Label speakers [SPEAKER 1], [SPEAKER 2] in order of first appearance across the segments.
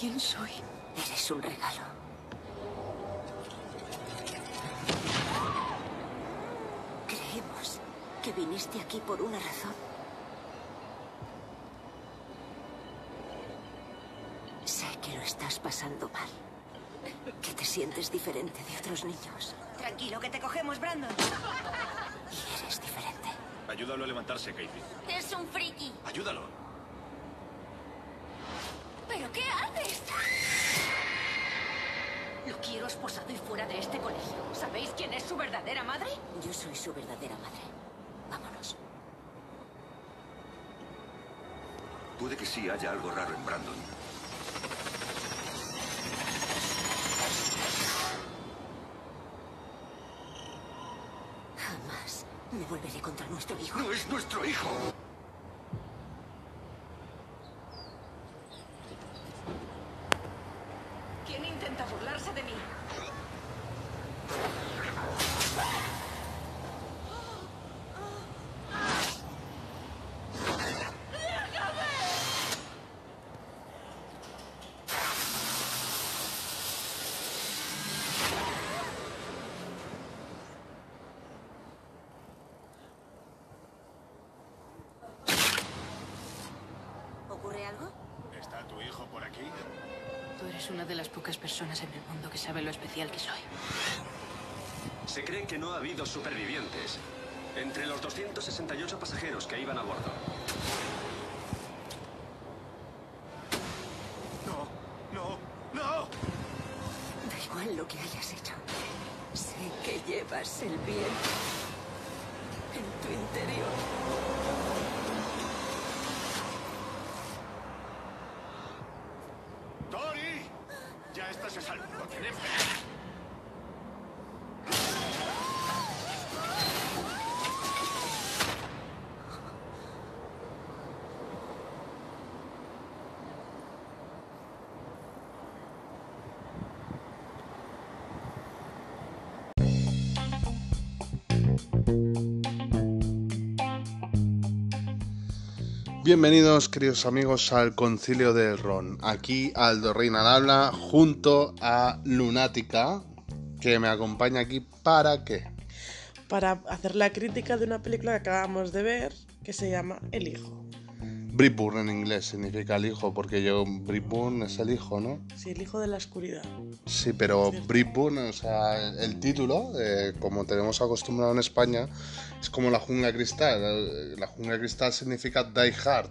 [SPEAKER 1] quién soy.
[SPEAKER 2] Eres un regalo. Creemos que viniste aquí por una razón. Sé que lo estás pasando mal. Que te sientes diferente de otros niños.
[SPEAKER 3] Tranquilo, que te cogemos, Brandon.
[SPEAKER 2] Y eres diferente.
[SPEAKER 4] Ayúdalo a levantarse, Casey.
[SPEAKER 3] Es un friki.
[SPEAKER 4] Ayúdalo.
[SPEAKER 3] Fuera de este colegio. ¿Sabéis quién es su verdadera madre?
[SPEAKER 2] Yo soy su verdadera madre. Vámonos.
[SPEAKER 4] Puede que sí haya algo raro en Brandon.
[SPEAKER 2] Jamás me volveré contra nuestro hijo.
[SPEAKER 4] ¡No es nuestro hijo!
[SPEAKER 3] ¿Quién intenta burlarse de mí?
[SPEAKER 2] ¿Ocurre algo?
[SPEAKER 4] ¿Está tu hijo por aquí?
[SPEAKER 1] Tú eres una de las pocas personas en el mundo que sabe lo especial que soy.
[SPEAKER 5] Se cree que no ha habido supervivientes entre los 268 pasajeros que iban a bordo.
[SPEAKER 4] No, no, no.
[SPEAKER 2] Da igual lo que hayas hecho. Sé que llevas el bien en tu interior.
[SPEAKER 6] Bienvenidos, queridos amigos, al Concilio del Ron. Aquí Aldo Reina al habla, junto a Lunática, que me acompaña aquí para qué.
[SPEAKER 7] para hacer la crítica de una película que acabamos de ver que se llama El Hijo.
[SPEAKER 6] Bripburn en inglés significa el hijo, porque yo Bripburn es el hijo, ¿no?
[SPEAKER 7] Sí, El Hijo de la Oscuridad.
[SPEAKER 6] Sí, pero Bripburn, o sea, el, título, eh, como tenemos acostumbrado en España, es como la jungla cristal. La jungla cristal significa die hard.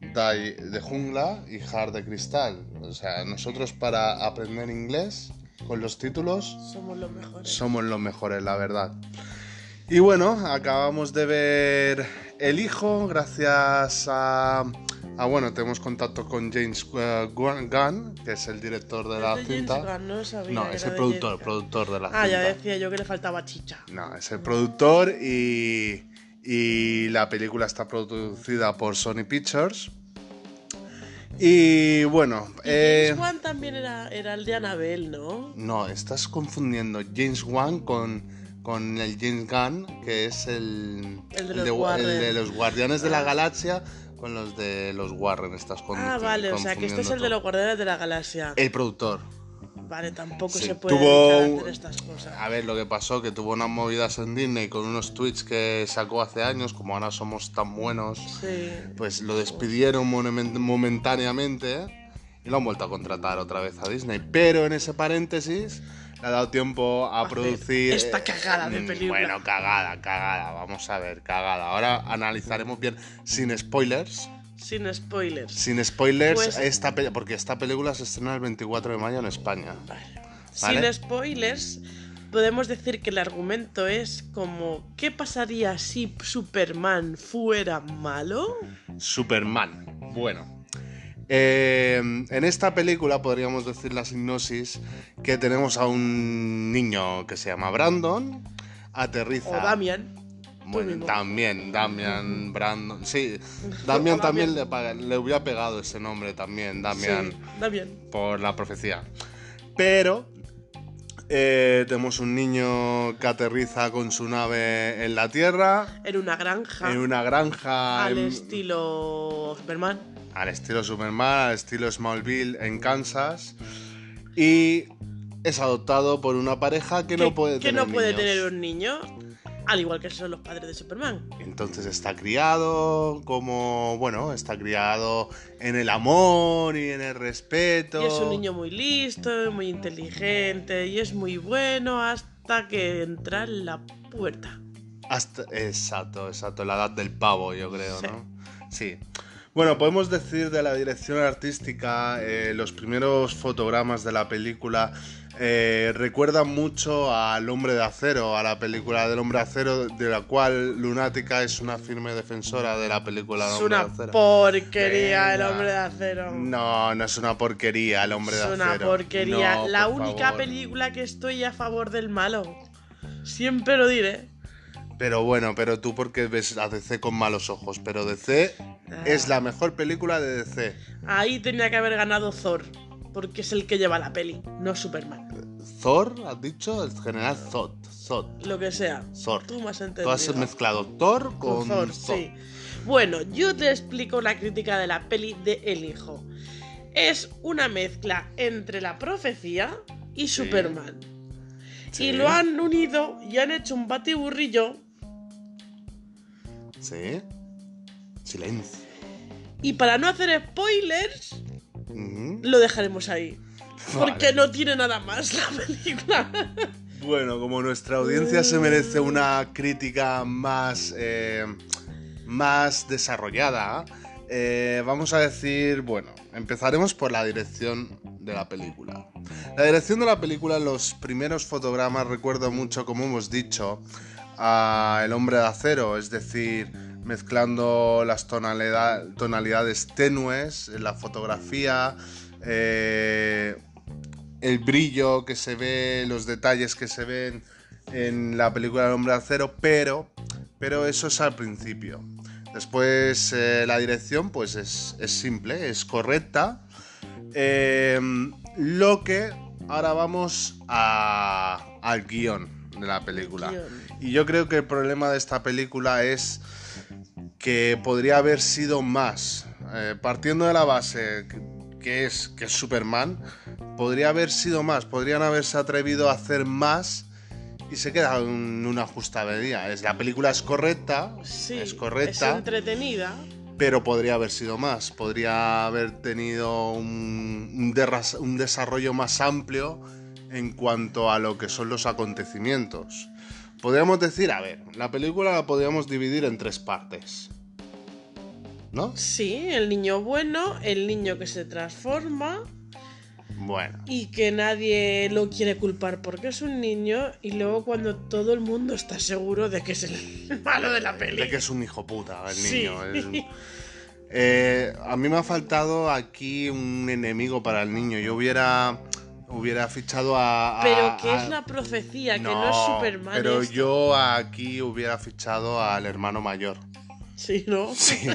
[SPEAKER 6] Die de jungla y hard de cristal. O sea, nosotros para aprender inglés con los títulos
[SPEAKER 7] Somos los mejores.
[SPEAKER 6] somos los mejores, la verdad. Y bueno, acabamos de ver El Hijo, gracias a... a, bueno, tenemos contacto con James eh, Gunn, que es el director de la
[SPEAKER 7] de James
[SPEAKER 6] cinta.
[SPEAKER 7] Gunn, no sabía,
[SPEAKER 6] No, es el productor, productor de la
[SPEAKER 7] Ah, ya
[SPEAKER 6] cinta.
[SPEAKER 7] decía yo que le faltaba chicha.
[SPEAKER 6] No, es el productor y, y la película está producida por Sony Pictures. Y bueno,
[SPEAKER 7] Y
[SPEAKER 6] eh,
[SPEAKER 7] James Wan también era, era el de Annabelle, ¿no?
[SPEAKER 6] no, estás confundiendo James Wan con, con el James Gunn, que es el,
[SPEAKER 7] El de
[SPEAKER 6] el
[SPEAKER 7] los
[SPEAKER 6] de, el de los Guardianes de la Galaxia con los de los Warren. Estás con,
[SPEAKER 7] Ah, vale, o sea que este es el de los Guardianes de la Galaxia.
[SPEAKER 6] El productor.
[SPEAKER 7] Vale, tampoco
[SPEAKER 6] Sí,
[SPEAKER 7] se puede
[SPEAKER 6] tuvo
[SPEAKER 7] hacer estas cosas.
[SPEAKER 6] A ver, lo que pasó, que tuvo unas movidas en Disney con unos tweets que sacó hace años, como ahora somos tan buenos,
[SPEAKER 7] Sí.
[SPEAKER 6] pues lo despidieron momentáneamente y lo han vuelto a contratar otra vez a Disney. Pero en ese paréntesis ha dado tiempo a producir...
[SPEAKER 7] esta cagada de
[SPEAKER 6] Mm,
[SPEAKER 7] película.
[SPEAKER 6] Bueno, cagada, cagada, vamos a ver, cagada. Ahora analizaremos bien, sin spoilers,
[SPEAKER 7] Sin spoilers.
[SPEAKER 6] sin spoilers,
[SPEAKER 7] Pues-
[SPEAKER 6] esta porque esta película se estrena el 24 de mayo en España. ¿Vale?
[SPEAKER 7] Sin spoilers, podemos decir que el argumento es como ¿qué pasaría si Superman fuera malo?
[SPEAKER 6] Superman. Bueno. Eh, en esta película podríamos decir la sinopsis que tenemos a un niño que se llama Brandon, aterriza...
[SPEAKER 7] O Damian.
[SPEAKER 6] Bueno, también, Damian, Brandon... Sí, Damian también le, hubiera pegado ese nombre también, Damian,
[SPEAKER 7] Sí, Damian.
[SPEAKER 6] por la profecía. Pero eh, tenemos un niño que aterriza con su nave en la Tierra,
[SPEAKER 7] En una granja.
[SPEAKER 6] en una granja...
[SPEAKER 7] al
[SPEAKER 6] en-
[SPEAKER 7] estilo Superman.
[SPEAKER 6] Al estilo Superman, al estilo Smallville en Kansas. Y es adoptado por una pareja que, no puede
[SPEAKER 7] que
[SPEAKER 6] tener
[SPEAKER 7] no puede
[SPEAKER 6] niños.
[SPEAKER 7] tener un niño, al igual que son los padres de Superman.
[SPEAKER 6] Entonces está criado como, bueno, está criado en el amor y en el respeto.
[SPEAKER 7] Y es un niño muy listo, muy inteligente y es muy bueno hasta que entra en la puerta.
[SPEAKER 6] Hasta, exacto, exacto, la edad del pavo, yo creo,
[SPEAKER 7] Sí.
[SPEAKER 6] ¿no? Sí. Bueno, podemos decir de la dirección artística, eh, los primeros fotogramas de la película eh, recuerdan mucho al Hombre de Acero, a la película del Hombre de Acero, de la cual Lunática es una firme defensora de la película del
[SPEAKER 7] Es
[SPEAKER 6] Hombre
[SPEAKER 7] una
[SPEAKER 6] de Acero.
[SPEAKER 7] porquería el hombre de acero.
[SPEAKER 6] No, no es una porquería el Hombre
[SPEAKER 7] es
[SPEAKER 6] de
[SPEAKER 7] una
[SPEAKER 6] Acero.
[SPEAKER 7] porquería.
[SPEAKER 6] No,
[SPEAKER 7] la
[SPEAKER 6] por
[SPEAKER 7] única
[SPEAKER 6] favor.
[SPEAKER 7] película que estoy a favor del malo. Siempre lo diré.
[SPEAKER 6] Pero bueno, pero tú porque ves a DC con malos ojos, pero DC
[SPEAKER 7] Ah.
[SPEAKER 6] es la mejor película de DC.
[SPEAKER 7] Ahí tenía que haber ganado Thor. Porque es el que lleva la peli, no Superman.
[SPEAKER 6] Thor, has dicho, el general Zod, Zod,
[SPEAKER 7] Lo que sea.
[SPEAKER 6] Thor.
[SPEAKER 7] Tú me has
[SPEAKER 6] Tú
[SPEAKER 7] entendido.
[SPEAKER 6] has mezclado Thor con,
[SPEAKER 7] Con Thor,
[SPEAKER 6] Zod.
[SPEAKER 7] sí. Bueno, yo te explico la crítica de la peli de El Hijo. Es una mezcla entre la profecía y Superman.
[SPEAKER 6] Sí.
[SPEAKER 7] Y lo han unido y han hecho un batiburrillo.
[SPEAKER 6] Sí. Silencio.
[SPEAKER 7] Y para no hacer spoilers, lo dejaremos ahí. Porque no tiene nada más la película.
[SPEAKER 6] Bueno, como nuestra audiencia se merece una crítica más, eh, más desarrollada, eh, vamos a decir, bueno, empezaremos por la dirección de la película. La dirección de la película, los primeros fotogramas, recuerdo mucho, como hemos dicho, a El hombre de acero, es decir, mezclando las tonalidad- tonalidades tenues en la fotografía, eh, el brillo que se ve, los detalles que se ven en la película del hombre de acero, pero, pero eso es al principio. Después eh, la dirección pues es, es simple, es correcta. Eh, lo que ahora vamos a- al guion de la película. Y yo creo que el problema de esta película es que podría haber sido más. Eh, partiendo de la base que- es, que es Superman, podría haber sido más. Podrían haberse atrevido a hacer más y se queda en una justa medida. Es, la película es correcta,
[SPEAKER 7] Sí,
[SPEAKER 6] es correcta,
[SPEAKER 7] Es entretenida.
[SPEAKER 6] pero podría haber sido más. Podría haber tenido un, un derras- un desarrollo más amplio en cuanto a lo que son los acontecimientos. Podríamos decir, a ver, la película la podríamos dividir en tres partes. ¿No?
[SPEAKER 7] Sí, el niño bueno, el niño que se transforma
[SPEAKER 6] Bueno.
[SPEAKER 7] y que nadie lo quiere culpar porque es un niño y luego cuando todo el mundo está seguro de que es el malo de la peli.
[SPEAKER 6] De que es un hijo puta el
[SPEAKER 7] Sí.
[SPEAKER 6] niño. es- Eh, a mí me ha faltado aquí un enemigo para el niño. Yo hubiera, hubiera fichado a... a-
[SPEAKER 7] Pero que
[SPEAKER 6] a-
[SPEAKER 7] es la profecía, que no es Superman.
[SPEAKER 6] Pero
[SPEAKER 7] esto.
[SPEAKER 6] yo aquí hubiera fichado al hermano mayor.
[SPEAKER 7] Sí, ¿no?
[SPEAKER 6] Sí,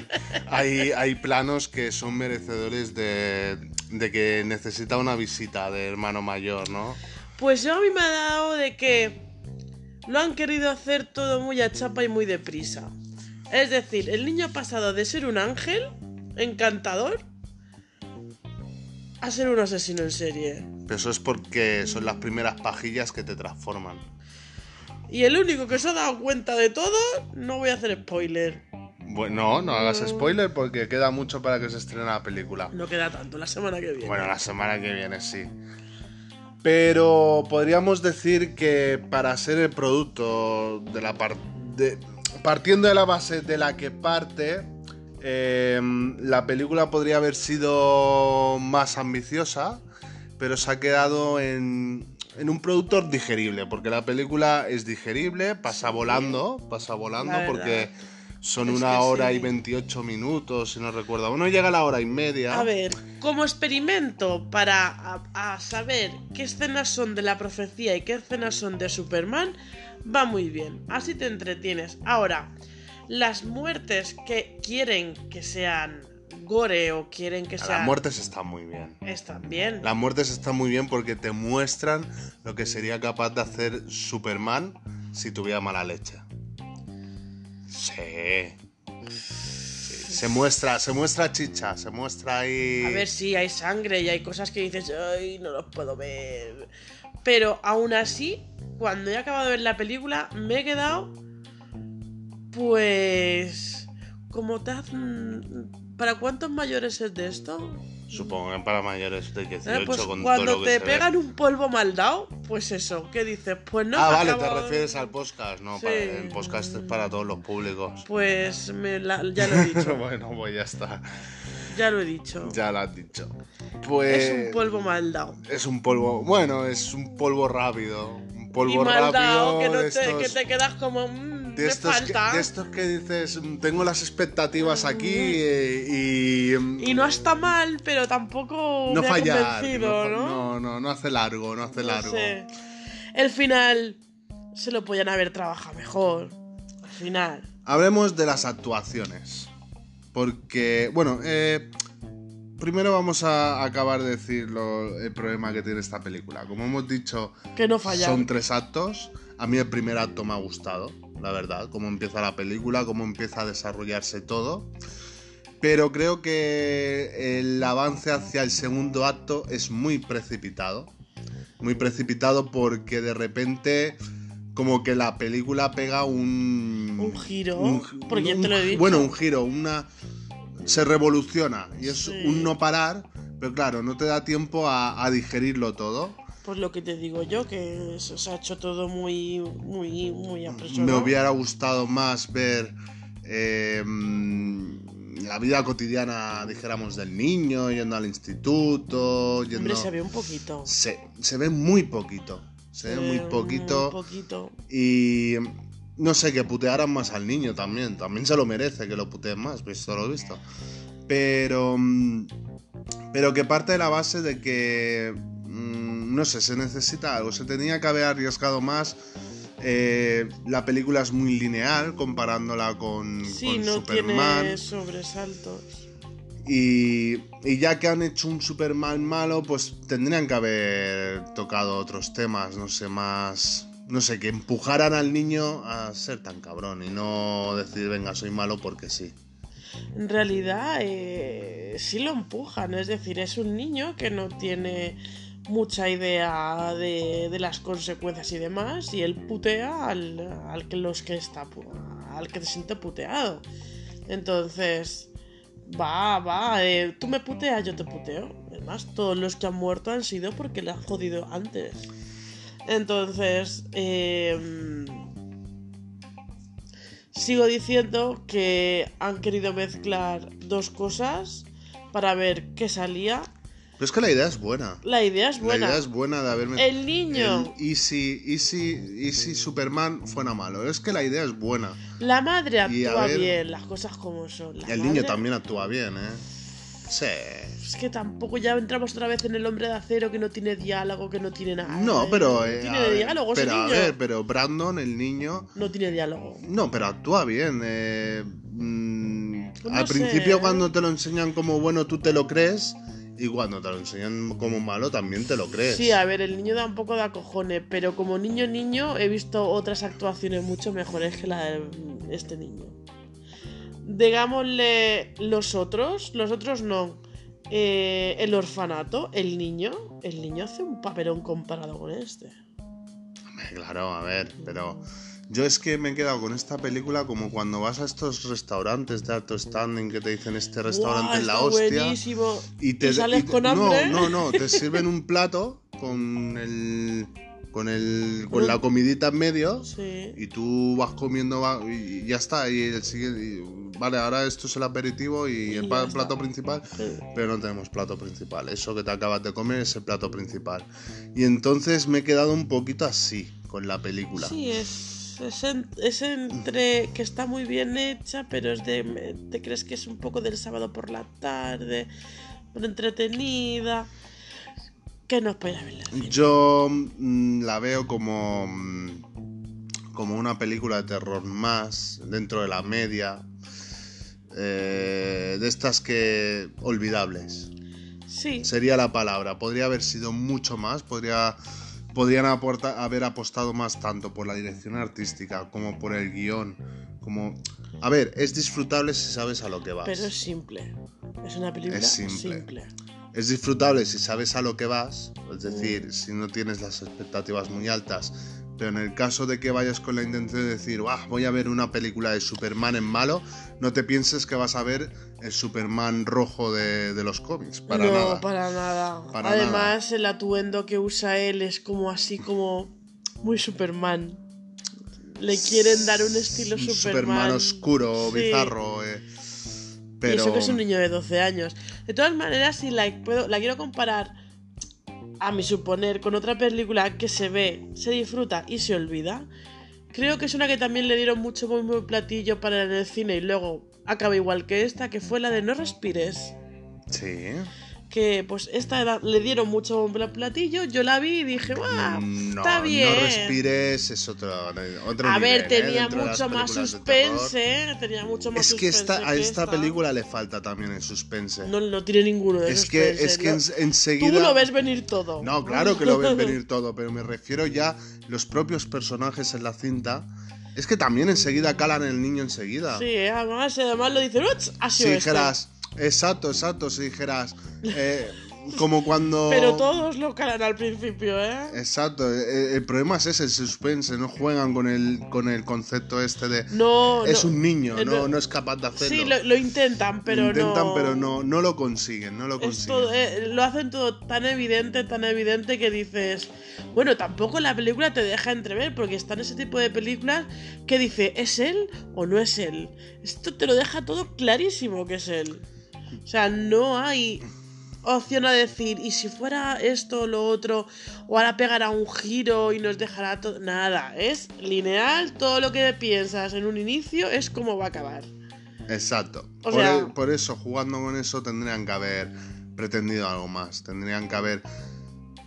[SPEAKER 6] hay, hay planos que son merecedores de, de que necesita una visita de hermano mayor, ¿no?
[SPEAKER 7] Pues yo a mí me ha dado de que lo han querido hacer todo muy a chapa y muy deprisa. Es decir, el niño ha pasado de ser un ángel encantador a ser un asesino en serie.
[SPEAKER 6] Pero eso es porque son las primeras pajillas que te transforman.
[SPEAKER 7] Y el único que se ha dado cuenta de todo, no voy a hacer spoiler.
[SPEAKER 6] Bueno, no hagas spoiler porque queda mucho para que se estrene la película.
[SPEAKER 7] No queda tanto, la semana que viene.
[SPEAKER 6] Bueno, la semana que viene sí. Pero podríamos decir que para ser el producto de la parte. Partiendo de la base de la que parte, eh, la película podría haber sido más ambiciosa, pero se ha quedado en, en un producto digerible, porque la película es digerible, pasa volando, pasa volando, porque son
[SPEAKER 7] Es
[SPEAKER 6] una hora
[SPEAKER 7] sí.
[SPEAKER 6] y 28 minutos, si no recuerdo. Uno llega a la hora y media.
[SPEAKER 7] A ver, como experimento para a, a saber qué escenas son de la profecía y qué escenas son de Superman, va muy bien. Así te entretienes. Ahora, las muertes que quieren que sean gore o quieren que
[SPEAKER 6] Las
[SPEAKER 7] sean...
[SPEAKER 6] muertes están muy bien.
[SPEAKER 7] Están bien.
[SPEAKER 6] Las muertes están muy bien porque te muestran lo que sería capaz de hacer Superman si tuviera mala leche. Sí. Sí, Se muestra, se muestra chicha, se muestra ahí.
[SPEAKER 7] A ver si hay sangre y hay cosas que dices, ay, no los puedo ver. Pero aún así, cuando he acabado de ver la película, me he quedado. Pues. Como hacen- ¿Para cuántos mayores es de esto?
[SPEAKER 6] Supongo que para mayores de
[SPEAKER 7] Eh,
[SPEAKER 6] 18
[SPEAKER 7] pues
[SPEAKER 6] con todo
[SPEAKER 7] cuando
[SPEAKER 6] lo que
[SPEAKER 7] te
[SPEAKER 6] ve.
[SPEAKER 7] pegan un polvo mal dado, pues eso, ¿qué dices? Pues no.
[SPEAKER 6] ah, vale,
[SPEAKER 7] acabo-
[SPEAKER 6] te refieres al podcast, no,
[SPEAKER 7] Sí.
[SPEAKER 6] para- el podcast es para todos los públicos.
[SPEAKER 7] Pues me la- ya lo he dicho,
[SPEAKER 6] bueno, pues ya está.
[SPEAKER 7] ya lo he dicho.
[SPEAKER 6] Ya lo has dicho. Pues.
[SPEAKER 7] Es un polvo mal dado.
[SPEAKER 6] Es un polvo. Bueno, es un polvo rápido. Un polvo
[SPEAKER 7] Y mal
[SPEAKER 6] rápido.
[SPEAKER 7] que, no te, que te quedas como. "Mm,
[SPEAKER 6] de estos, que, de estos que dices, "Mm, tengo las expectativas aquí eh, y, mm,
[SPEAKER 7] Y no está mal, pero tampoco
[SPEAKER 6] no
[SPEAKER 7] me
[SPEAKER 6] fallar. no,
[SPEAKER 7] ¿no?
[SPEAKER 6] no, no, hace largo, no hace
[SPEAKER 7] No
[SPEAKER 6] largo.
[SPEAKER 7] sé. El final se lo podían haber trabajado mejor. Al final.
[SPEAKER 6] Hablemos de las actuaciones. Porque, bueno, eh, primero vamos a acabar de decir lo- el problema que tiene esta película. Como hemos dicho,
[SPEAKER 7] Que no fallaron.
[SPEAKER 6] son tres actos. A mí el primer acto me ha gustado, la verdad, cómo empieza la película, cómo empieza a desarrollarse todo. Pero creo que el avance hacia el segundo acto es muy precipitado. Muy precipitado porque de repente como que la película pega un...
[SPEAKER 7] Un giro,
[SPEAKER 6] gi-
[SPEAKER 7] porque ya te lo he dicho.
[SPEAKER 6] Bueno, un giro, una... Se revoluciona y es
[SPEAKER 7] Sí.
[SPEAKER 6] un no parar, pero claro, no te da tiempo a, a digerirlo todo.
[SPEAKER 7] Pues lo que te digo yo, que se ha hecho todo muy, muy, muy
[SPEAKER 6] Me
[SPEAKER 7] apresurado.
[SPEAKER 6] hubiera gustado más ver eh, la vida cotidiana, dijéramos, del niño, yendo al instituto, yendo...
[SPEAKER 7] Hombre, se ve un poquito.
[SPEAKER 6] se, se ve muy poquito. Se ve muy poquito.
[SPEAKER 7] Muy poquito.
[SPEAKER 6] Y no sé, que putearan más al niño también. También se lo merece que lo puteen más, visto lo visto. Pero. Pero que parte de la base de que. No sé, se necesita algo. Se tenía que haber arriesgado más. Eh, la película es muy lineal comparándola con,
[SPEAKER 7] Sí,
[SPEAKER 6] con
[SPEAKER 7] no
[SPEAKER 6] Superman.
[SPEAKER 7] tiene sobresaltos.
[SPEAKER 6] Y, y ya que han hecho un Superman malo, pues tendrían que haber tocado otros temas, no sé, más... No sé, que empujaran al niño a ser tan cabrón y no decir, venga, soy malo porque sí.
[SPEAKER 7] En realidad, eh, sí lo empujan. Es decir, es un niño que no tiene mucha idea de, de las consecuencias y demás. Y él putea al, al que los que está al que se siente puteado. Entonces, va, va, eh, tú me puteas, yo te puteo. Además, todos los que han muerto han sido porque le han jodido antes. Entonces, eh, sigo diciendo que han querido mezclar dos cosas para ver qué salía.
[SPEAKER 6] Pero es que la idea es buena.
[SPEAKER 7] La idea es buena.
[SPEAKER 6] La idea es buena de haberme...
[SPEAKER 7] El niño.
[SPEAKER 6] El Easy, Easy, Easy Superman fuera malo. Es que la idea es buena.
[SPEAKER 7] La madre
[SPEAKER 6] a
[SPEAKER 7] actúa
[SPEAKER 6] ver-
[SPEAKER 7] bien, las cosas como son. La
[SPEAKER 6] el niño
[SPEAKER 7] madre-
[SPEAKER 6] también actúa bien, ¿eh? Sí.
[SPEAKER 7] Es que tampoco ya entramos otra vez en el hombre de acero que no tiene diálogo, que no tiene nada.
[SPEAKER 6] No,
[SPEAKER 7] ¿eh?
[SPEAKER 6] pero...
[SPEAKER 7] No
[SPEAKER 6] eh,
[SPEAKER 7] tiene
[SPEAKER 6] a ver,
[SPEAKER 7] diálogo, ese
[SPEAKER 6] pero a
[SPEAKER 7] niño.
[SPEAKER 6] ver, pero Brandon, el niño...
[SPEAKER 7] No tiene diálogo.
[SPEAKER 6] No, pero actúa bien. eh, mm,
[SPEAKER 7] Pues
[SPEAKER 6] al
[SPEAKER 7] no sé,
[SPEAKER 6] principio
[SPEAKER 7] ¿eh?
[SPEAKER 6] cuando te lo enseñan como bueno tú te lo crees y cuando te lo enseñan como malo también te lo crees.
[SPEAKER 7] Sí, a ver, el niño da un poco de acojones, pero como niño niño he visto otras actuaciones mucho mejores que la de este niño. Digámosle los otros, los otros no. Eh, el orfanato, el niño, el niño hace un papelón comparado con este.
[SPEAKER 6] Claro, a ver, pero yo es que me he quedado con esta película como cuando vas a estos restaurantes de alto standing que te dicen este restaurante es la hostia.
[SPEAKER 7] buenísimo.
[SPEAKER 6] Y te
[SPEAKER 7] sales
[SPEAKER 6] y te-
[SPEAKER 7] con hambre.
[SPEAKER 6] No, no, no, te sirven un plato con el con el con la comidita en medio
[SPEAKER 7] Sí.
[SPEAKER 6] y tú vas comiendo va- y ya está y el siguiente y- vale ahora esto es el aperitivo y,
[SPEAKER 7] Y
[SPEAKER 6] el
[SPEAKER 7] está.
[SPEAKER 6] plato principal
[SPEAKER 7] Sí.
[SPEAKER 6] pero no tenemos plato principal eso que te acabas de comer es el plato principal y entonces me he quedado un poquito así con la película
[SPEAKER 7] Sí, es, es, en- es entre que está muy bien hecha, pero es de. Te crees que es un poco del sábado por la tarde, entretenida. Que no espera verla.
[SPEAKER 6] yo mm, la veo como mm, como una película de terror más dentro de la media eh, de estas que olvidables
[SPEAKER 7] Sí,
[SPEAKER 6] sería la palabra. Podría haber sido mucho más, podría, podrían aporta- haber apostado más tanto por la dirección artística como por el guion, como A ver, es disfrutable si sabes a lo que vas.
[SPEAKER 7] Pero es simple. Es una película
[SPEAKER 6] Es simple.
[SPEAKER 7] simple.
[SPEAKER 6] Es disfrutable si sabes a lo que vas, es decir, si no tienes las expectativas muy altas. Pero en el caso de que vayas con la intención de decir, "Buah, voy a ver una película de Superman en malo, no te pienses que vas a ver el Superman rojo de, de los cómics. Para
[SPEAKER 7] no,
[SPEAKER 6] nada.
[SPEAKER 7] para nada.
[SPEAKER 6] Para
[SPEAKER 7] Además, el atuendo que usa él es como así como muy Superman. Le quieren dar un estilo Superman.
[SPEAKER 6] Superman oscuro,
[SPEAKER 7] Sí.
[SPEAKER 6] bizarro. eh.
[SPEAKER 7] Y eso que es un niño de 12 años. De todas maneras, si la, puedo, la quiero comparar, a mi suponer, con otra película que se ve, se disfruta y se olvida, creo que es una que también le dieron mucho muy, muy platillo para el cine y luego acaba igual que esta, que fue la de No Respires.
[SPEAKER 6] sí.
[SPEAKER 7] Que pues esta era- le dieron mucho bombo al platillo, yo la vi y dije, ¡guau!
[SPEAKER 6] Mm, No,
[SPEAKER 7] está bien.
[SPEAKER 6] no respires, es otro, otro
[SPEAKER 7] a ver,
[SPEAKER 6] nivel, ¿eh?
[SPEAKER 7] tenía
[SPEAKER 6] dentro de las
[SPEAKER 7] mucho más suspense, ¿eh? tenía mucho más
[SPEAKER 6] Es que
[SPEAKER 7] suspense.
[SPEAKER 6] esta, a
[SPEAKER 7] que
[SPEAKER 6] esta película le falta también el suspense.
[SPEAKER 7] No, no tiene ninguno de
[SPEAKER 6] es que,
[SPEAKER 7] suspense,
[SPEAKER 6] es que
[SPEAKER 7] no.
[SPEAKER 6] en- enseguida.
[SPEAKER 7] Tú lo ves venir todo.
[SPEAKER 6] No, claro que lo ves venir todo, pero me refiero ya los propios personajes en la cinta. Es que también enseguida calan el niño enseguida.
[SPEAKER 7] Sí, ¿eh? además, además lo dicen, "Uts, ha
[SPEAKER 6] si
[SPEAKER 7] sido este".
[SPEAKER 6] dijeras, exacto, exacto, si dijeras, eh, como cuando...
[SPEAKER 7] Pero todos lo calan al principio, ¿eh?
[SPEAKER 6] Exacto, eh, el problema es ese, el suspense, no juegan con el, con el concepto este de...
[SPEAKER 7] No,
[SPEAKER 6] es
[SPEAKER 7] no.
[SPEAKER 6] un niño,
[SPEAKER 7] Eh,
[SPEAKER 6] no, no es capaz de hacerlo.
[SPEAKER 7] Sí, lo, lo intentan, pero
[SPEAKER 6] Lo intentan,
[SPEAKER 7] no.
[SPEAKER 6] pero no, no lo consiguen, no lo consiguen.
[SPEAKER 7] todo, eh, lo hacen todo tan evidente, tan evidente que dices. Bueno, tampoco la película te deja entrever, porque están ese tipo de películas que dice, ¿es él o no es él? Esto te lo deja todo clarísimo que es él. O sea, no hay opción a decir, y si fuera esto o lo otro, o ahora pegará un giro y nos dejará todo. Nada, es lineal, todo lo que piensas en un inicio es como va a acabar.
[SPEAKER 6] Exacto.
[SPEAKER 7] O
[SPEAKER 6] por,
[SPEAKER 7] sea-
[SPEAKER 6] e- por eso, jugando con eso, tendrían que haber pretendido algo más. Tendrían que haber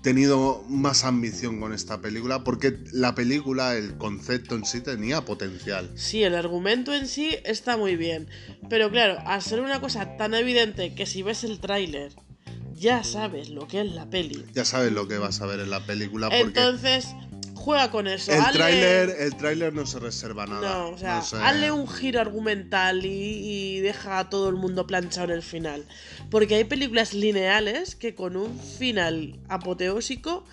[SPEAKER 6] tenido más ambición con esta película, porque la película, el concepto en sí tenía potencial.
[SPEAKER 7] Sí, el argumento en sí está muy bien. Pero claro, al ser una cosa tan evidente que si ves el tráiler ya sabes lo que es la peli.
[SPEAKER 6] Ya sabes lo que vas a ver en la película, porque
[SPEAKER 7] Entonces, juega con eso.
[SPEAKER 6] el
[SPEAKER 7] hazle-
[SPEAKER 6] tráiler, el tráiler no se reserva nada.
[SPEAKER 7] No, o sea,
[SPEAKER 6] No
[SPEAKER 7] hazle un giro argumental y, y deja a todo el mundo planchado en el final. Porque hay películas lineales que con un final apoteósico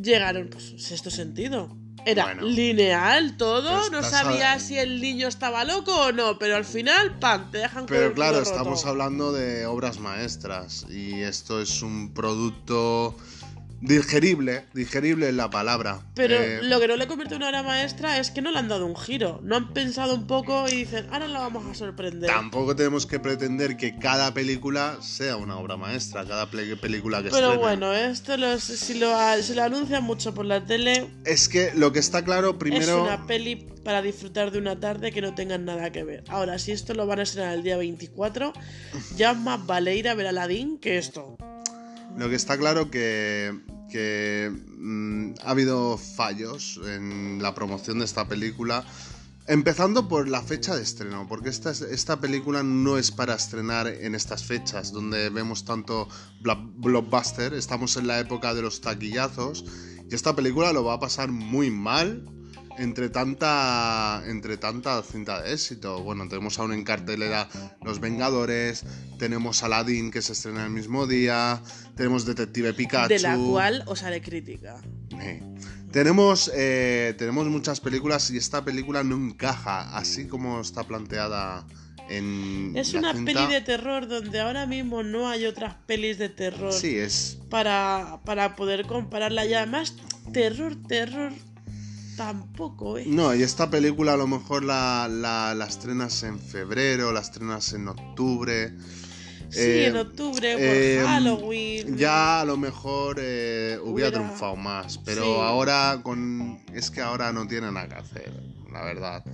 [SPEAKER 7] llegaron, pues, sexto sentido. Era
[SPEAKER 6] Bueno.
[SPEAKER 7] lineal todo, no
[SPEAKER 6] estás
[SPEAKER 7] sabías
[SPEAKER 6] a-
[SPEAKER 7] si el niño estaba loco o no, pero al final, ¡pam! Te dejan con
[SPEAKER 6] Pero
[SPEAKER 7] el
[SPEAKER 6] claro,
[SPEAKER 7] roto.
[SPEAKER 6] estamos hablando de obras maestras y esto es un producto digerible, digerible es la palabra.
[SPEAKER 7] Pero
[SPEAKER 6] Eh,
[SPEAKER 7] lo que no le convierte en una obra maestra es que no le han dado un giro. No han pensado un poco y dicen, ahora la vamos a sorprender.
[SPEAKER 6] Tampoco tenemos que pretender que cada película sea una obra maestra, cada película que
[SPEAKER 7] Pero bueno, esto si, lo, si lo anuncian mucho por la tele,
[SPEAKER 6] Es que lo que está claro,
[SPEAKER 7] es
[SPEAKER 6] primero,
[SPEAKER 7] una peli para disfrutar de una tarde que no tengan nada que ver. Ahora, si esto lo van a estrenar el día 24, ya más vale ir a ver Aladdin que esto.
[SPEAKER 6] Lo que está claro que, que mm, ha habido fallos en la promoción de esta película. Empezando por la fecha de estreno, porque esta, es- esta película no es para estrenar en estas fechas, donde vemos tanto blockbuster, estamos en la época de los taquillazos, y esta película lo va a pasar muy mal entre tanta, entre tanta cinta de éxito. Bueno, tenemos aún en cartelera Los Vengadores, tenemos Aladdin que se estrena el mismo día, tenemos Detective Pikachu.
[SPEAKER 7] De la cual os haré crítica.
[SPEAKER 6] Eh, Tenemos, eh, tenemos muchas películas y esta película no encaja así como está planteada en
[SPEAKER 7] Es una
[SPEAKER 6] cinta.
[SPEAKER 7] peli de terror donde ahora mismo no hay otras pelis de terror.
[SPEAKER 6] Sí, es
[SPEAKER 7] para, para poder compararla y además terror, terror tampoco, ¿eh?
[SPEAKER 6] No, y esta película a lo mejor la, la, la estrenas en febrero, la estrenas en octubre.
[SPEAKER 7] Sí,
[SPEAKER 6] Eh,
[SPEAKER 7] en octubre, por
[SPEAKER 6] eh,
[SPEAKER 7] Halloween.
[SPEAKER 6] Ya a lo mejor eh, hubiera,
[SPEAKER 7] Hubiera-
[SPEAKER 6] triunfado más, pero
[SPEAKER 7] Sí.
[SPEAKER 6] ahora con es que ahora no tiene nada que hacer, la verdad.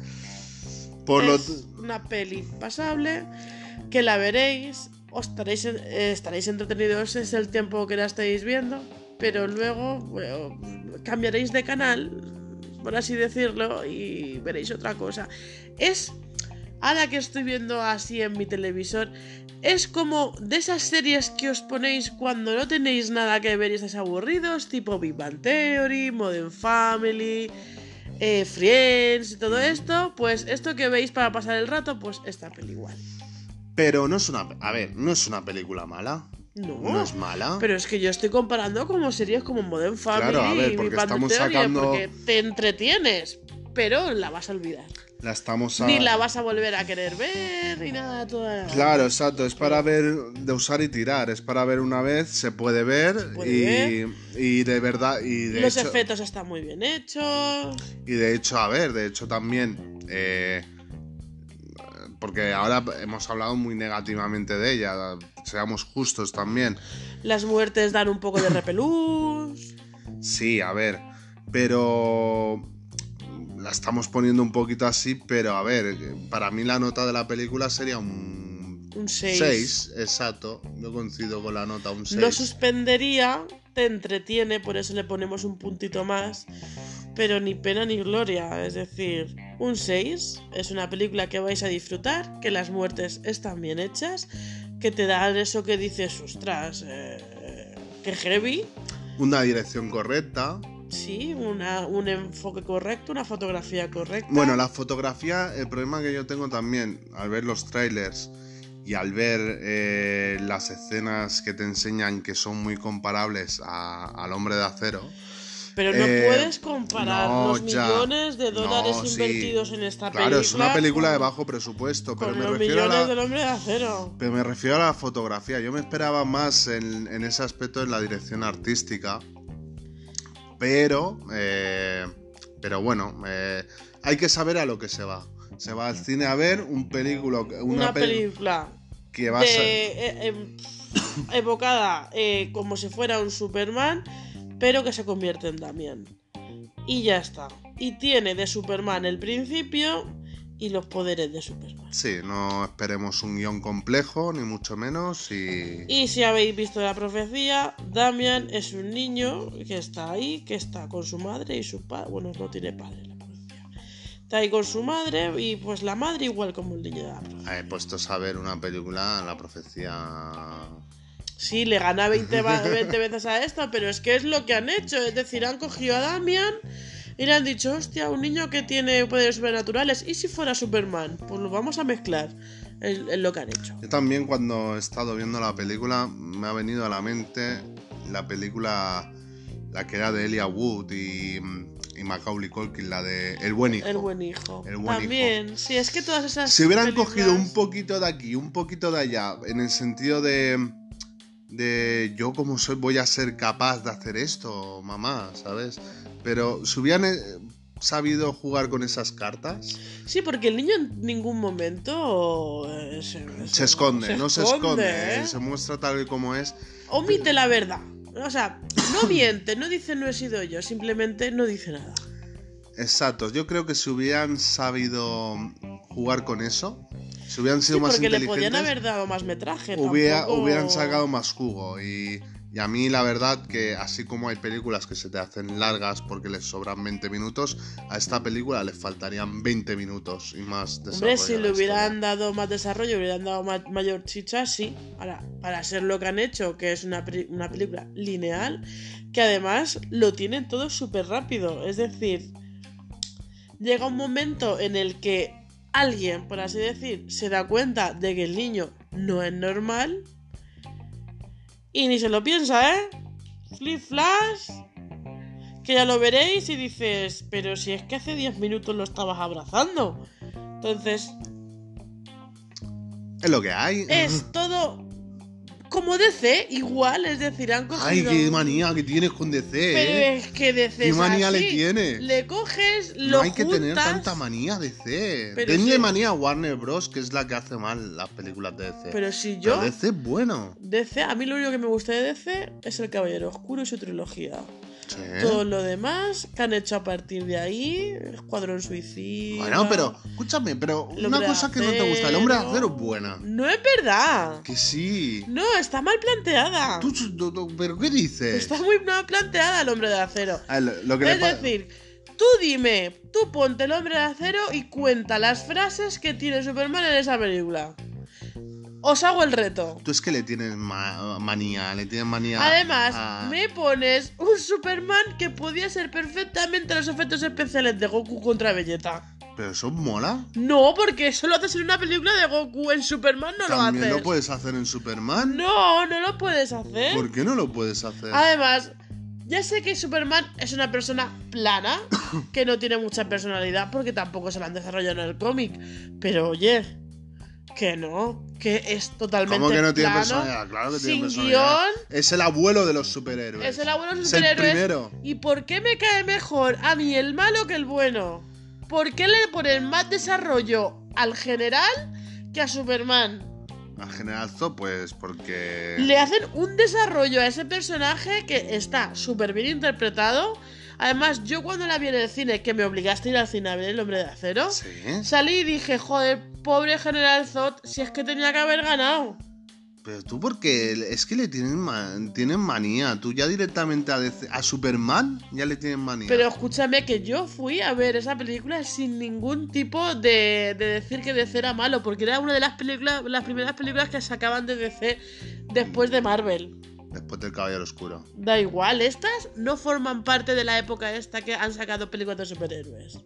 [SPEAKER 6] Por lo
[SPEAKER 7] es una peli pasable que la veréis, os estaréis, estaréis entretenidos es el tiempo que la estáis viendo, pero luego bueno, cambiaréis de canal, por así decirlo, y veréis otra cosa. Es, ahora que estoy viendo así en mi televisor, es como de esas series que os ponéis cuando no tenéis nada que ver y estáis aburridos, tipo Big Bang Theory, Modern Family. eh, Friends y todo esto, pues esto que veis para pasar el rato, pues esta peli.
[SPEAKER 6] Pero no es una. A ver, no es una película mala.
[SPEAKER 7] No,
[SPEAKER 6] No es mala.
[SPEAKER 7] Pero es que yo estoy comparando como series como Modern Family
[SPEAKER 6] Claro, a ver,
[SPEAKER 7] y
[SPEAKER 6] porque estamos sacando-
[SPEAKER 7] porque te entretienes, pero la vas a olvidar.
[SPEAKER 6] La estamos a...
[SPEAKER 7] Ni la vas a volver a querer ver, ni nada, toda...
[SPEAKER 6] Claro, exacto. Es para ver, de usar y tirar. Es para ver una vez, se puede ver.
[SPEAKER 7] puede
[SPEAKER 6] y,
[SPEAKER 7] ver.
[SPEAKER 6] y de verdad. Y de
[SPEAKER 7] Los
[SPEAKER 6] hecho,
[SPEAKER 7] efectos están muy bien hechos.
[SPEAKER 6] Y de hecho, a ver, de hecho también. eh, porque ahora hemos hablado muy negativamente de ella. Seamos justos también.
[SPEAKER 7] Las muertes dan un poco de repelús.
[SPEAKER 6] Sí, a ver. Pero. La estamos poniendo un poquito así, pero a ver, para mí la nota de la película sería un
[SPEAKER 7] Un 6.
[SPEAKER 6] 6, exacto. Yo coincido con la nota, un 6.
[SPEAKER 7] No suspendería, te entretiene, por eso le ponemos un puntito más. Pero ni pena ni gloria. Es decir, un 6 es una película que vais a disfrutar, que las muertes están bien hechas, que te dan eso que dices, ostras, eh, que heavy.
[SPEAKER 6] Una dirección correcta.
[SPEAKER 7] Sí, una, un enfoque correcto, una fotografía correcta.
[SPEAKER 6] Bueno, la fotografía, el problema que yo tengo también al ver los trailers y al ver eh, las escenas que te enseñan que son muy comparables a- al hombre de acero.
[SPEAKER 7] Pero no
[SPEAKER 6] eh,
[SPEAKER 7] puedes comparar
[SPEAKER 6] no,
[SPEAKER 7] los
[SPEAKER 6] ya.
[SPEAKER 7] millones de dólares
[SPEAKER 6] No, sí.
[SPEAKER 7] invertidos en esta película.
[SPEAKER 6] Claro, es una película de bajo presupuesto, pero
[SPEAKER 7] Con
[SPEAKER 6] me
[SPEAKER 7] los
[SPEAKER 6] refiero a la,
[SPEAKER 7] del hombre de acero.
[SPEAKER 6] pero me refiero a la fotografía. Yo me esperaba más en, en ese aspecto en la dirección artística. Pero, eh, pero bueno, eh, hay que saber a lo que se va. Se va al cine a ver un película, una,
[SPEAKER 7] Una,
[SPEAKER 6] pel-
[SPEAKER 7] película
[SPEAKER 6] que va a ser...
[SPEAKER 7] eh, em, evocada eh, como si fuera un Superman, pero que se convierte en Damian. Y ya está. Y tiene de Superman el principio y los poderes de Superman.
[SPEAKER 6] Sí, no esperemos un guion complejo, ni mucho menos. Y,
[SPEAKER 7] Y si habéis visto la profecía, Damian es un niño que está ahí, que está con su madre y su padre. Bueno, no tiene padre la profecía. Está ahí con su madre y pues la madre igual como el niño de la profecía.
[SPEAKER 6] he puesto a ver una película, La Profecía.
[SPEAKER 7] Sí, le gana 20, va- 20 veces a esta, pero es que es lo que han hecho. Es decir, han cogido a Damian y le han dicho, hostia, un niño que tiene poderes sobrenaturales. ¿Y si fuera Superman? Pues lo vamos a mezclar. Es, es lo que han hecho.
[SPEAKER 6] Yo también, cuando he estado viendo la película, me ha venido a la mente la película, la que era de Elia Wood y, y Macaulay Culkin, la de El Buen Hijo.
[SPEAKER 7] El buen hijo.
[SPEAKER 6] El buen
[SPEAKER 7] También, sí, es que todas esas.
[SPEAKER 6] Si hubieran
[SPEAKER 7] películas-
[SPEAKER 6] cogido un poquito de aquí, un poquito de allá, en el sentido de, de yo como soy voy a ser capaz de hacer esto, mamá, ¿sabes? Pero si hubieran eh, sabido jugar con esas cartas,
[SPEAKER 7] Sí, porque el niño en ningún momento. eh, se,
[SPEAKER 6] se esconde, no se esconde,
[SPEAKER 7] ¿eh?
[SPEAKER 6] se muestra tal y como es.
[SPEAKER 7] Omite la verdad. O sea, no miente, no dice no he sido yo, simplemente no dice nada.
[SPEAKER 6] Exacto, yo creo que si hubieran sabido jugar con eso, si hubieran sido
[SPEAKER 7] Sí,
[SPEAKER 6] más
[SPEAKER 7] porque le
[SPEAKER 6] inteligentes,
[SPEAKER 7] podían haber dado más metraje.
[SPEAKER 6] hubiera-
[SPEAKER 7] tampoco-
[SPEAKER 6] hubieran sacado más jugo. Y, y a mí la verdad que así como hay películas que se te hacen largas porque les sobran 20 minutos, a esta película les faltarían 20 minutos y más
[SPEAKER 7] Hombre,
[SPEAKER 6] desarrollo
[SPEAKER 7] si
[SPEAKER 6] a
[SPEAKER 7] le hubieran dado más desarrollo, hubieran dado ma- mayor chicha, sí. Ahora, para ser lo que han hecho, que es una, una película lineal, que además lo tienen todo súper rápido. Es decir, llega un momento en el que alguien, por así decir, se da cuenta de que el niño no es normal y ni se lo piensa, ¿eh? Flip flash. Que ya lo veréis y dices, pero si es que hace 10 minutos lo estabas abrazando. Entonces,
[SPEAKER 6] Es lo que hay.
[SPEAKER 7] es todo como DC, igual, es decir, han cogido...
[SPEAKER 6] Ay, qué manía que tienes con DC,
[SPEAKER 7] Pero
[SPEAKER 6] ¿eh?
[SPEAKER 7] es que DC
[SPEAKER 6] ¿Qué
[SPEAKER 7] es
[SPEAKER 6] manía le tienes?
[SPEAKER 7] Le coges, lo
[SPEAKER 6] No hay que tener tanta manía DC.
[SPEAKER 7] Pero si-
[SPEAKER 6] manía a Warner Bros, que es la que hace mal las películas de DC.
[SPEAKER 7] Pero si
[SPEAKER 6] Pero
[SPEAKER 7] yo...
[SPEAKER 6] DC es bueno.
[SPEAKER 7] DC, a mí lo único que me gusta de DC es el Caballero Oscuro y su trilogía.
[SPEAKER 6] Sí.
[SPEAKER 7] Todo lo demás que han hecho a partir de ahí, Escuadrón Suicida...
[SPEAKER 6] Bueno, pero, escúchame, pero una cosa que no te gusta, el hombre de acero es buena.
[SPEAKER 7] No es verdad.
[SPEAKER 6] Que sí.
[SPEAKER 7] No, está mal planteada.
[SPEAKER 6] Tú, tú- tú- ¿Pero qué dices?
[SPEAKER 7] Está muy mal planteada el hombre de acero.
[SPEAKER 6] A ver, lo, lo que le
[SPEAKER 7] Es decir, tú dime, tú ponte el hombre de acero y cuenta las frases que tiene Superman en esa película. Os hago el reto.
[SPEAKER 6] Tú es que le tienes ma- manía, le tienes manía.
[SPEAKER 7] Además,
[SPEAKER 6] a-
[SPEAKER 7] me pones un Superman que podía ser perfectamente los efectos especiales de Goku contra Vegeta.
[SPEAKER 6] Pero eso mola.
[SPEAKER 7] No, porque eso lo haces en una película de Goku. En Superman no lo
[SPEAKER 6] También
[SPEAKER 7] haces.
[SPEAKER 6] lo puedes hacer en Superman.
[SPEAKER 7] No, no lo puedes hacer.
[SPEAKER 6] ¿Por qué no lo puedes hacer?
[SPEAKER 7] Además, ya sé que Superman es una persona plana, que no tiene mucha personalidad, porque tampoco se la han desarrollado en el cómic. Pero oye, que no, que es totalmente
[SPEAKER 6] ¿Cómo que no tiene
[SPEAKER 7] plano,
[SPEAKER 6] personalidad? Claro que tiene
[SPEAKER 7] sin
[SPEAKER 6] personalidad.
[SPEAKER 7] guion.
[SPEAKER 6] Es el abuelo de los superhéroes.
[SPEAKER 7] Es el abuelo de los
[SPEAKER 6] Es
[SPEAKER 7] superhéroes.
[SPEAKER 6] el primero.
[SPEAKER 7] ¿Y por qué me cae mejor a mí el malo que el bueno? ¿Por qué le ponen más desarrollo al general que a Superman?
[SPEAKER 6] Al general Zod, pues porque.
[SPEAKER 7] Le hacen un desarrollo a ese personaje que está súper bien interpretado. Además, yo cuando la vi en el cine, que me obligaste a ir al cine a ver El Hombre de Acero,
[SPEAKER 6] Sí.
[SPEAKER 7] salí y dije, joder, pobre General Zod, si es que tenía que haber ganado.
[SPEAKER 6] Pero tú, porque es que le tienen, tienen manía. Tú ya directamente a, DC a Superman ya le tienen manía.
[SPEAKER 7] Pero escúchame que yo fui a ver esa película sin ningún tipo de, de decir que DC era malo, porque era una de las películas, las primeras películas que sacaban de DC después de Marvel.
[SPEAKER 6] Después del Caballero Oscuro.
[SPEAKER 7] Da igual, estas no forman parte de la época esta que han sacado películas de superhéroes.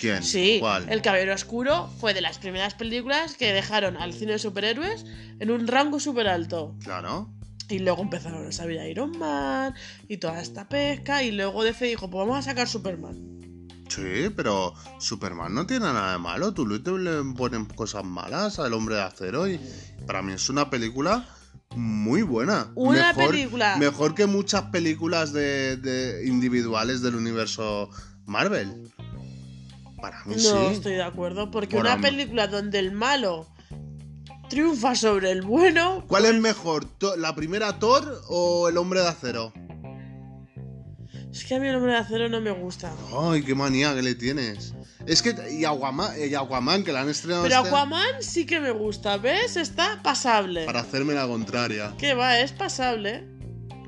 [SPEAKER 6] ¿Quién?
[SPEAKER 7] Sí,
[SPEAKER 6] ¿Cuál?
[SPEAKER 7] El Caballero Oscuro fue de las primeras películas que dejaron al cine de superhéroes en un rango súper alto.
[SPEAKER 6] Claro.
[SPEAKER 7] Y luego empezaron a salir Iron Man y toda esta pesca. Y luego DC dijo: Pues vamos a sacar Superman.
[SPEAKER 6] Sí, pero Superman no tiene nada de malo. Tú le le ponen cosas malas al hombre de acero y para mí es una película muy buena.
[SPEAKER 7] Una
[SPEAKER 6] Mejor-
[SPEAKER 7] película.
[SPEAKER 6] Mejor que muchas películas de, de individuales del universo Marvel. Para mí
[SPEAKER 7] No
[SPEAKER 6] sí.
[SPEAKER 7] estoy de acuerdo, porque una
[SPEAKER 6] no.
[SPEAKER 7] película donde el malo triunfa sobre el bueno.
[SPEAKER 6] ¿Cuál es mejor? To- ¿La primera Thor o el hombre de acero?
[SPEAKER 7] Es que a mí el hombre de acero no me gusta.
[SPEAKER 6] Ay, qué manía que le tienes. Es que. Y Aquaman, y Aquaman que la han estrenado
[SPEAKER 7] Pero
[SPEAKER 6] este-
[SPEAKER 7] Aquaman sí que me gusta, ¿ves? Está pasable.
[SPEAKER 6] para hacerme la contraria.
[SPEAKER 7] ¿Qué va? Es pasable.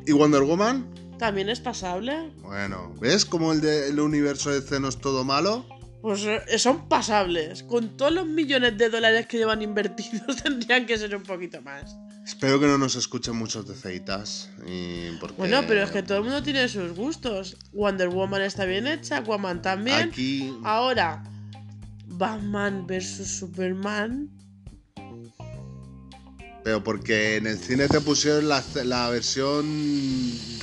[SPEAKER 6] ¿Y Wonder Woman?
[SPEAKER 7] También es pasable.
[SPEAKER 6] Bueno, ¿ves cómo el del universo de no es todo malo?
[SPEAKER 7] Pues eh, son pasables. Con todos los millones de dólares que llevan invertidos tendrían que ser un poquito más.
[SPEAKER 6] Espero que no nos escuchen muchos de ceitas. Y porque
[SPEAKER 7] Bueno, pero es que todo el mundo tiene sus gustos. Wonder Woman está bien hecha, Aquaman también.
[SPEAKER 6] Aquí.
[SPEAKER 7] Ahora, Batman vs Superman.
[SPEAKER 6] Pero porque en el cine te pusieron la, la versión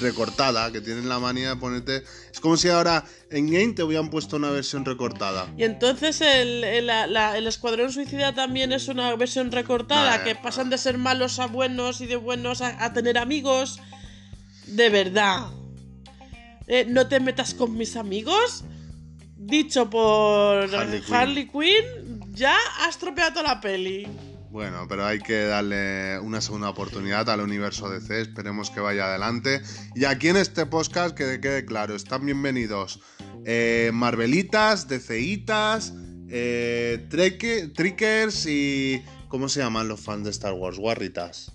[SPEAKER 6] recortada, que tienen la manía de ponerte. Es como si ahora en Game te hubieran puesto una versión recortada.
[SPEAKER 7] Y entonces el, el- la- el Escuadrón Suicida también es una versión recortada, que
[SPEAKER 6] eh,
[SPEAKER 7] pasan de ser malos a buenos y de buenos a, a tener amigos. De verdad. Eh, no te metas con mis amigos. Dicho por
[SPEAKER 6] Harley Quinn.
[SPEAKER 7] Harley Quinn, ya has tropeado la peli.
[SPEAKER 6] Bueno, pero hay que darle una segunda oportunidad al universo DC, esperemos que vaya adelante. Y aquí en este podcast, que quede claro, están bienvenidos eh, Marvelitas, DCitas, eh, Trickers y... ¿Cómo se llaman los fans de Star Wars? Guarritas.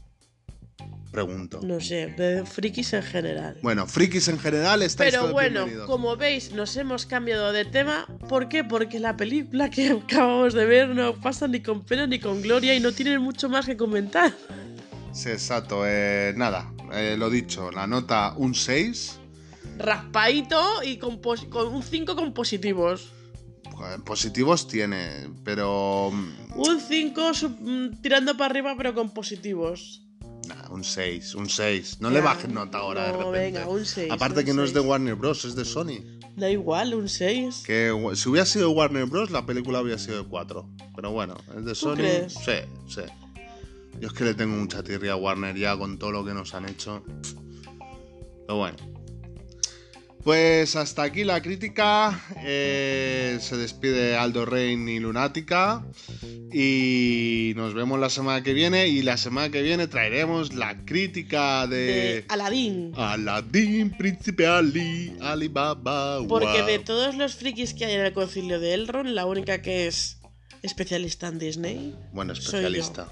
[SPEAKER 6] Pregunto.
[SPEAKER 7] No sé, frikis en general.
[SPEAKER 6] Bueno, frikis en general estáis
[SPEAKER 7] Pero bueno,
[SPEAKER 6] bienvenidos.
[SPEAKER 7] como veis, nos hemos cambiado de tema. ¿Por qué? Porque la película que acabamos de ver no pasa ni con pena ni con gloria y no tienen mucho más que comentar.
[SPEAKER 6] Sí, exacto. eh, nada, eh, lo dicho, la nota un 6.
[SPEAKER 7] Raspadito y con, un 5 con positivos.
[SPEAKER 6] Positivos tiene, pero... mm,
[SPEAKER 7] Un 5 tirando para arriba, pero con positivos.
[SPEAKER 6] Un 6, un 6. No
[SPEAKER 7] Ya.
[SPEAKER 6] le bajes nota ahora de repente.
[SPEAKER 7] venga, un seis,
[SPEAKER 6] Aparte
[SPEAKER 7] un
[SPEAKER 6] que no es de. Warner Bros, es de Sony.
[SPEAKER 7] Da igual, un 6.
[SPEAKER 6] Que si hubiera sido de Warner Bros, la película habría sido de 4. Pero bueno, es de Sony.
[SPEAKER 7] crees?
[SPEAKER 6] Sí, sí. Yo es que le tengo mucha tirria a Warner ya con todo lo que nos han hecho. Pero bueno. Pues hasta aquí la crítica. Eh, se despide Aldo Rein y Lunática. Y nos vemos la semana que viene. Y la semana que viene traeremos la crítica
[SPEAKER 7] De
[SPEAKER 6] de.
[SPEAKER 7] Aladdin.
[SPEAKER 6] Aladdin, Príncipe Ali, Alibaba.
[SPEAKER 7] Porque de todos los frikis que hay en el concilio de Elrond, la única que es especialista en Disney
[SPEAKER 6] Bueno,
[SPEAKER 7] soy
[SPEAKER 6] especialista.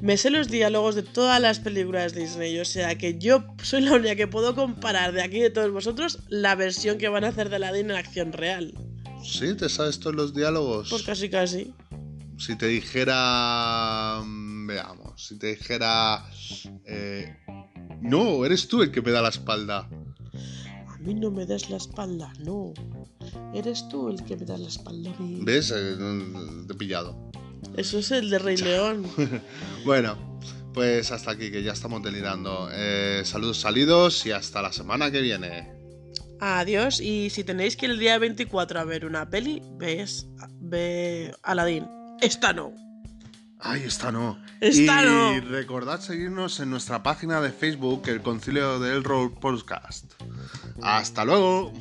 [SPEAKER 7] Me sé los diálogos de todas las películas Disney, o sea que yo soy la única que puedo comparar de aquí de todos vosotros la versión que van a hacer de Aladdin en acción real.
[SPEAKER 6] Sí, te sabes todos los diálogos.
[SPEAKER 7] Pues casi casi.
[SPEAKER 6] si te dijera... mm, Veamos, si te dijera... eh, no, eres tú el que me da la espalda.
[SPEAKER 7] A mí no me das la espalda, no. Eres tú el que me das la espalda a mí.
[SPEAKER 6] ¿Ves? Eh, te he pillado.
[SPEAKER 7] Eso es el de Rey León.
[SPEAKER 6] Bueno, pues hasta aquí, que ya estamos delirando. Eh, saludos salidos y hasta la semana que viene.
[SPEAKER 7] Adiós. Y si tenéis que ir el día 24 a ver una peli, ves, ve Aladdin. Esta no.
[SPEAKER 6] Ay, esta no.
[SPEAKER 7] Esta
[SPEAKER 6] y
[SPEAKER 7] no.
[SPEAKER 6] recordad seguirnos en nuestra página de Facebook, el Concilio del Road Podcast. Hasta luego.